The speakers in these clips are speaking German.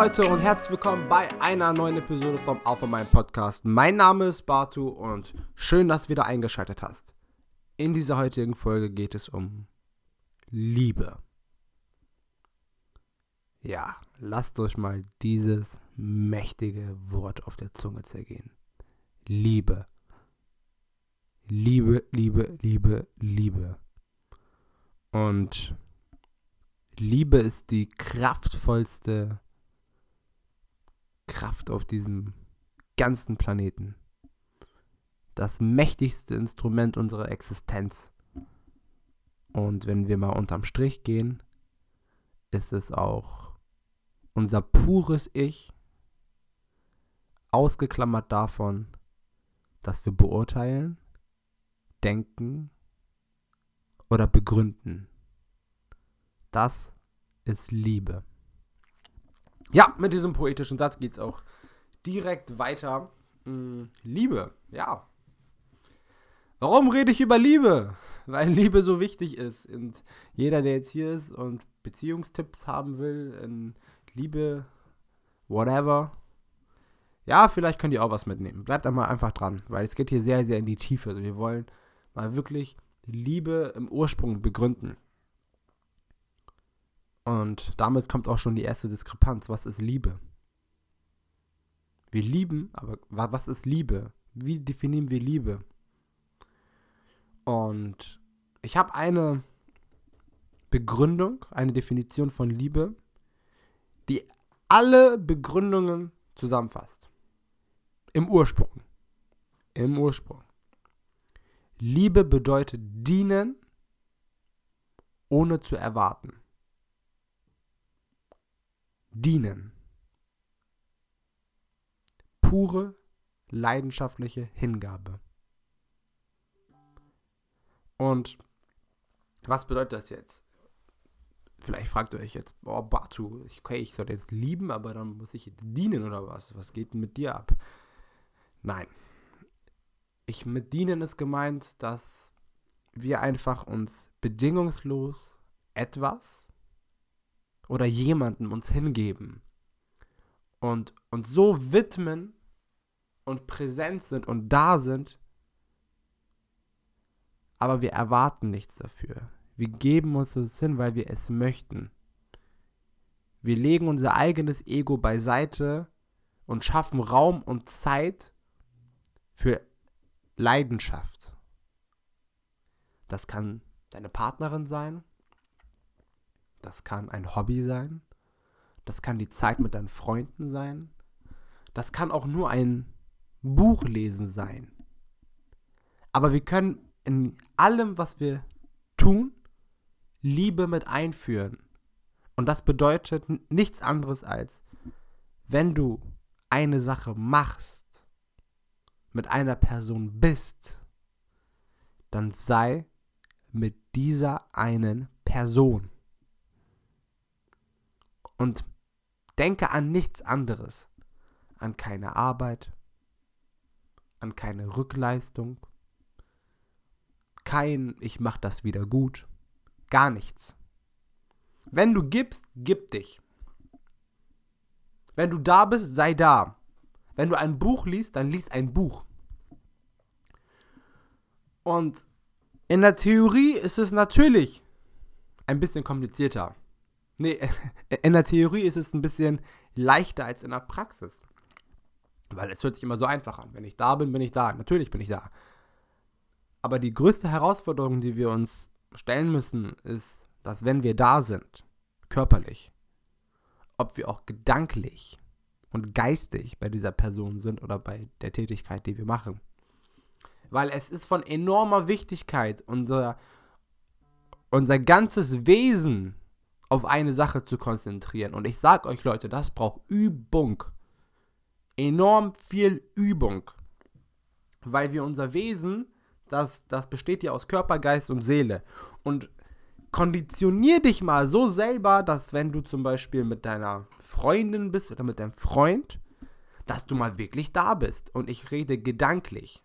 Leute und herzlich willkommen bei einer neuen Episode vom Alpha Mind Podcast. Mein Name ist Bartu und schön, dass du wieder eingeschaltet hast. In dieser heutigen Folge geht es um Liebe. Ja, lasst euch mal dieses mächtige Wort auf der Zunge zergehen. Liebe. Liebe, Liebe, Liebe, Liebe. Und Liebe ist die kraftvollste Kraft auf diesem ganzen Planeten. Das mächtigste Instrument unserer Existenz. Und wenn wir mal unterm Strich gehen, ist es auch unser pures Ich, ausgeklammert davon, dass wir beurteilen, denken oder begründen. Das ist Liebe. Ja, mit diesem poetischen Satz geht es auch direkt weiter. Hm, Liebe, ja. Warum rede ich über Liebe? Weil Liebe so wichtig ist. Und jeder, der jetzt hier ist und Beziehungstipps haben will, in Liebe, whatever, ja, vielleicht könnt ihr auch was mitnehmen. Bleibt einmal einfach dran, weil es geht hier sehr, sehr in die Tiefe. Also wir wollen mal wirklich Liebe im Ursprung begründen. Und damit kommt auch schon die erste Diskrepanz. Was ist Liebe? Wir lieben, aber was ist Liebe? Wie definieren wir Liebe? Und ich habe eine Begründung, eine Definition von Liebe, die alle Begründungen zusammenfasst. Im Ursprung. Im Ursprung. Liebe bedeutet dienen, ohne zu erwarten dienen. Pure, leidenschaftliche Hingabe. Und was bedeutet das jetzt? Vielleicht fragt ihr euch jetzt, oh Batu, okay, ich soll jetzt lieben, aber dann muss ich jetzt dienen oder was? Was geht denn mit dir ab? Nein. Ich mit dienen ist gemeint, dass wir einfach uns bedingungslos etwas oder jemandem uns hingeben und uns so widmen und präsent sind und da sind, aber wir erwarten nichts dafür. Wir geben uns das hin, weil wir es möchten. Wir legen unser eigenes Ego beiseite und schaffen Raum und Zeit für Leidenschaft. Das kann deine Partnerin sein, das kann ein Hobby sein. Das kann die Zeit mit deinen Freunden sein. Das kann auch nur ein Buch lesen sein. Aber wir können in allem, was wir tun, Liebe mit einführen. Und das bedeutet nichts anderes als, wenn du eine Sache machst, mit einer Person bist, dann sei mit dieser einen Person und denke an nichts anderes. An keine Arbeit, an keine Rückleistung, kein ich mach das wieder gut, gar nichts. Wenn du gibst, gib dich. Wenn du da bist, sei da. Wenn du ein Buch liest, dann liest ein Buch. Und in der Theorie ist es natürlich ein bisschen komplizierter. Nee, in der Theorie ist es ein bisschen leichter als in der Praxis. Weil es hört sich immer so einfach an. Wenn ich da bin, bin ich da. Natürlich bin ich da. Aber die größte Herausforderung, die wir uns stellen müssen, ist, dass wenn wir da sind, körperlich, ob wir auch gedanklich und geistig bei dieser Person sind oder bei der Tätigkeit, die wir machen. Weil es ist von enormer Wichtigkeit, unser, unser ganzes Wesen auf eine Sache zu konzentrieren. Und ich sag euch Leute, das braucht Übung. Enorm viel Übung. Weil wir unser Wesen, das, das besteht ja aus Körper, Geist und Seele. Und konditionier dich mal so selber, dass wenn du zum Beispiel mit deiner Freundin bist oder mit deinem Freund, dass du mal wirklich da bist. Und ich rede gedanklich.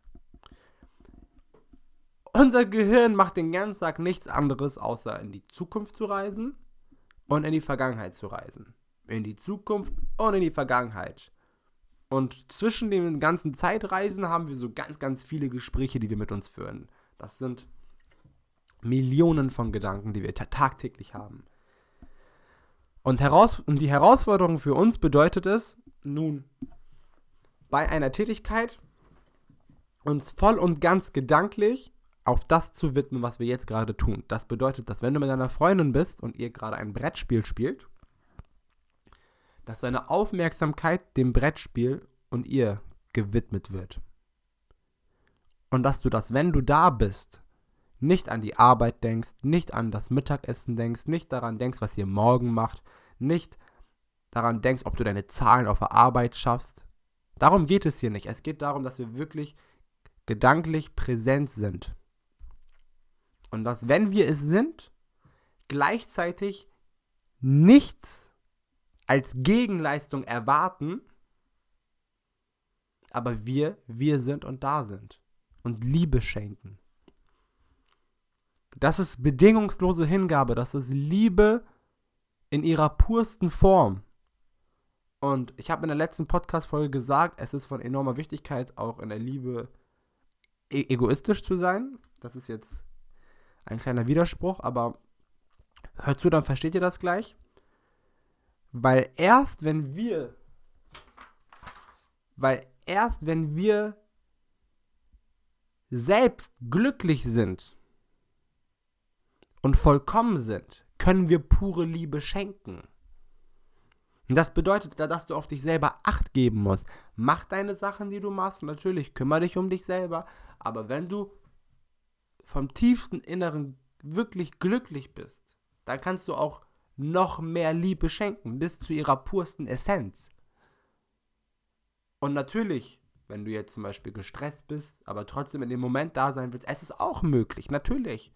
Unser Gehirn macht den ganzen Tag nichts anderes, außer in die Zukunft zu reisen und in die Vergangenheit zu reisen. in die Zukunft und in die Vergangenheit. Und zwischen den ganzen Zeitreisen haben wir so ganz, ganz viele Gespräche, die wir mit uns führen. Das sind Millionen von Gedanken, die wir tagtäglich haben. Und, heraus und die Herausforderung für uns bedeutet es, nun bei einer Tätigkeit uns voll und ganz gedanklich auf das zu widmen, was wir jetzt gerade tun. Das bedeutet, dass wenn du mit deiner Freundin bist und ihr gerade ein Brettspiel spielt, dass deine Aufmerksamkeit dem Brettspiel und ihr gewidmet wird. Und dass du das, wenn du da bist, nicht an die Arbeit denkst, nicht an das Mittagessen denkst, nicht daran denkst, was ihr morgen macht, nicht daran denkst, ob du deine Zahlen auf der Arbeit schaffst. Darum geht es hier nicht. Es geht darum, dass wir wirklich gedanklich präsent sind. Und dass, wenn wir es sind, gleichzeitig nichts als Gegenleistung erwarten, aber wir, wir sind und da sind und Liebe schenken. Das ist bedingungslose Hingabe, das ist Liebe in ihrer pursten Form. Und ich habe in der letzten Podcast-Folge gesagt, es ist von enormer Wichtigkeit, auch in der Liebe e egoistisch zu sein. Das ist jetzt ein kleiner Widerspruch, aber hört zu, dann versteht ihr das gleich. Weil erst wenn wir, weil erst wenn wir selbst glücklich sind und vollkommen sind, können wir pure Liebe schenken. Und das bedeutet, dass du auf dich selber Acht geben musst. Mach deine Sachen, die du machst. Natürlich, kümmere dich um dich selber. Aber wenn du vom tiefsten Inneren wirklich glücklich bist, dann kannst du auch noch mehr Liebe schenken, bis zu ihrer pursten Essenz. Und natürlich, wenn du jetzt zum Beispiel gestresst bist, aber trotzdem in dem Moment da sein willst, es ist auch möglich, natürlich.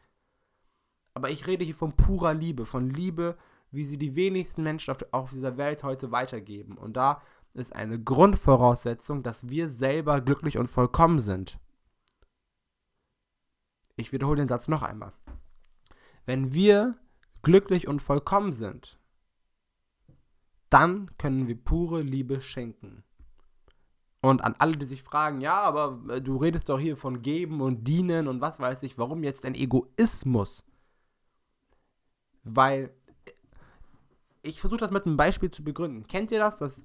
Aber ich rede hier von purer Liebe, von Liebe, wie sie die wenigsten Menschen auf, auf dieser Welt heute weitergeben. Und da ist eine Grundvoraussetzung, dass wir selber glücklich und vollkommen sind. Ich wiederhole den Satz noch einmal. Wenn wir glücklich und vollkommen sind, dann können wir pure Liebe schenken. Und an alle, die sich fragen, ja, aber äh, du redest doch hier von geben und dienen und was weiß ich, warum jetzt ein Egoismus? Weil ich versuche das mit einem Beispiel zu begründen. Kennt ihr das, dass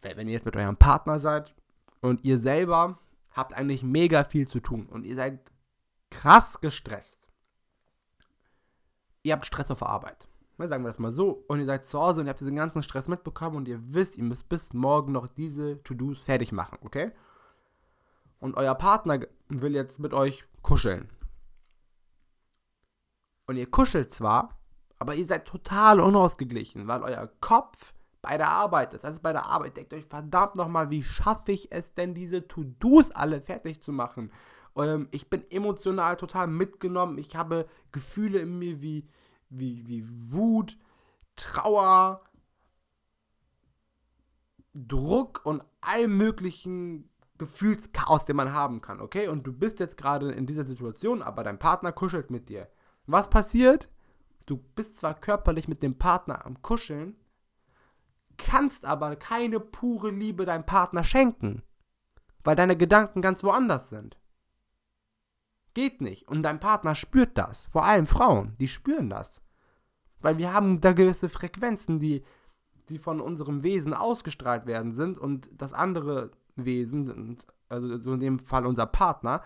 wenn ihr jetzt mit eurem Partner seid und ihr selber habt eigentlich mega viel zu tun und ihr seid krass gestresst ihr habt Stress auf der Arbeit. Na, sagen wir das mal so. Und ihr seid zu Hause und ihr habt diesen ganzen Stress mitbekommen und ihr wisst, ihr müsst bis morgen noch diese To-Dos fertig machen, okay? Und euer Partner will jetzt mit euch kuscheln. Und ihr kuschelt zwar, aber ihr seid total unausgeglichen, weil euer Kopf bei der Arbeit ist. Also bei der Arbeit denkt euch verdammt nochmal, wie schaffe ich es denn, diese To-Dos alle fertig zu machen? Ähm, ich bin emotional total mitgenommen. Ich habe Gefühle in mir wie, wie, wie Wut, Trauer, Druck und all möglichen Gefühlschaos, den man haben kann, okay? Und du bist jetzt gerade in dieser Situation, aber dein Partner kuschelt mit dir. Was passiert? Du bist zwar körperlich mit dem Partner am Kuscheln, kannst aber keine pure Liebe deinem Partner schenken, weil deine Gedanken ganz woanders sind. Geht nicht. Und dein Partner spürt das. Vor allem Frauen, die spüren das. Weil wir haben da gewisse Frequenzen, die, die von unserem Wesen ausgestrahlt werden sind und das andere Wesen, also so in dem Fall unser Partner,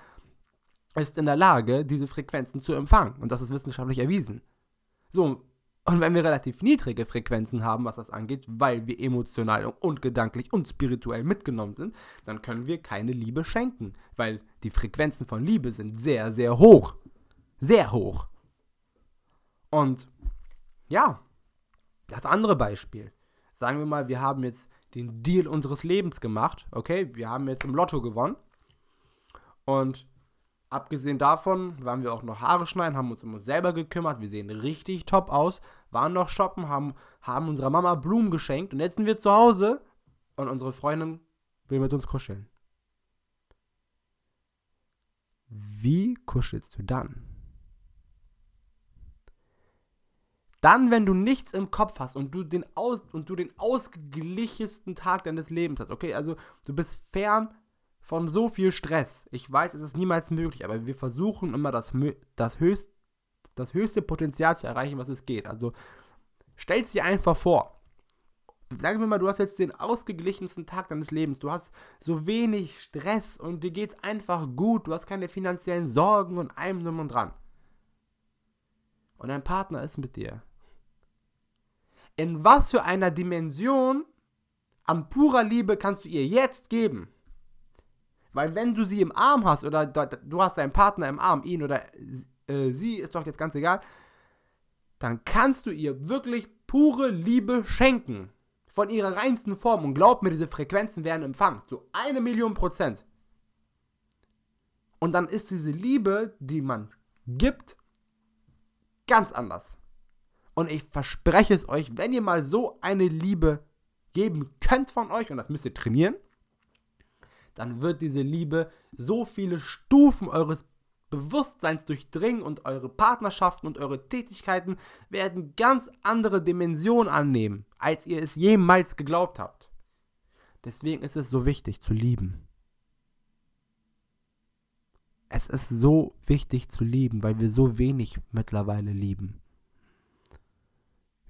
ist in der Lage, diese Frequenzen zu empfangen. Und das ist wissenschaftlich erwiesen. So, und wenn wir relativ niedrige Frequenzen haben, was das angeht, weil wir emotional und gedanklich und spirituell mitgenommen sind, dann können wir keine Liebe schenken, weil die Frequenzen von Liebe sind sehr, sehr hoch. Sehr hoch. Und ja, das andere Beispiel. Sagen wir mal, wir haben jetzt den Deal unseres Lebens gemacht, okay? Wir haben jetzt im Lotto gewonnen. Und Abgesehen davon waren wir auch noch Haare schneiden, haben uns um uns selber gekümmert. Wir sehen richtig top aus. Waren noch shoppen, haben, haben unserer Mama Blumen geschenkt. Und jetzt sind wir zu Hause und unsere Freundin will mit uns kuscheln. Wie kuschelst du dann? Dann, wenn du nichts im Kopf hast und du den, aus, und du den ausgeglichensten Tag deines Lebens hast, okay, also du bist fern von so viel Stress. Ich weiß, es ist niemals möglich, aber wir versuchen immer das, das, höchst, das höchste Potenzial zu erreichen, was es geht. Also stell dir einfach vor. Sagen wir mal, du hast jetzt den ausgeglichensten Tag deines Lebens. Du hast so wenig Stress und dir geht es einfach gut. Du hast keine finanziellen Sorgen und allem drum und dran. Und dein Partner ist mit dir. In was für einer Dimension an purer Liebe kannst du ihr jetzt geben? Weil wenn du sie im Arm hast oder du hast deinen Partner im Arm, ihn oder äh, sie, ist doch jetzt ganz egal, dann kannst du ihr wirklich pure Liebe schenken. Von ihrer reinsten Form. Und glaub mir, diese Frequenzen werden empfangen. So eine Million Prozent. Und dann ist diese Liebe, die man gibt, ganz anders. Und ich verspreche es euch, wenn ihr mal so eine Liebe geben könnt von euch, und das müsst ihr trainieren, dann wird diese Liebe so viele Stufen eures Bewusstseins durchdringen und eure Partnerschaften und eure Tätigkeiten werden ganz andere Dimensionen annehmen, als ihr es jemals geglaubt habt. Deswegen ist es so wichtig zu lieben. Es ist so wichtig zu lieben, weil wir so wenig mittlerweile lieben.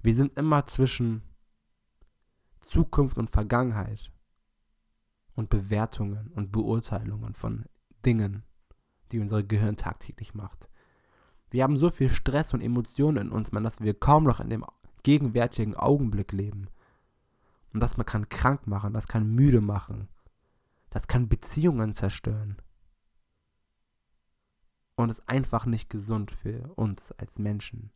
Wir sind immer zwischen Zukunft und Vergangenheit und Bewertungen und Beurteilungen von Dingen, die unser Gehirn tagtäglich macht. Wir haben so viel Stress und Emotionen in uns, man, dass wir kaum noch in dem gegenwärtigen Augenblick leben. Und das man kann krank machen, das kann müde machen, das kann Beziehungen zerstören. Und ist einfach nicht gesund für uns als Menschen.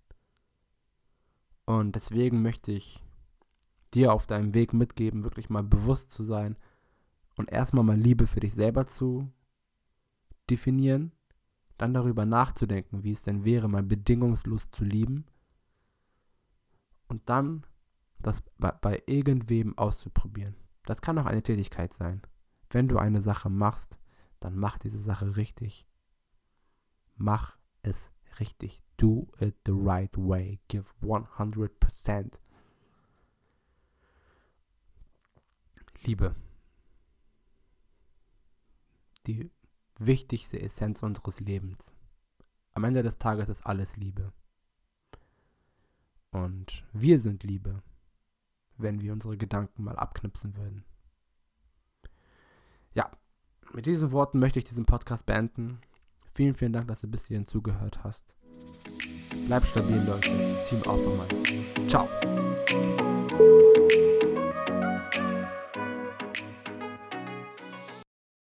Und deswegen möchte ich dir auf deinem Weg mitgeben, wirklich mal bewusst zu sein, und erstmal mal Liebe für dich selber zu definieren, dann darüber nachzudenken, wie es denn wäre, mal bedingungslos zu lieben und dann das bei, bei irgendwem auszuprobieren. Das kann auch eine Tätigkeit sein. Wenn du eine Sache machst, dann mach diese Sache richtig. Mach es richtig. Do it the right way. Give 100%. Liebe die wichtigste Essenz unseres Lebens. Am Ende des Tages ist alles Liebe. Und wir sind Liebe, wenn wir unsere Gedanken mal abknipsen würden. Ja, mit diesen Worten möchte ich diesen Podcast beenden. Vielen, vielen Dank, dass du bis hierhin zugehört hast. Bleib stabil, Leute. Team Mann. Ciao.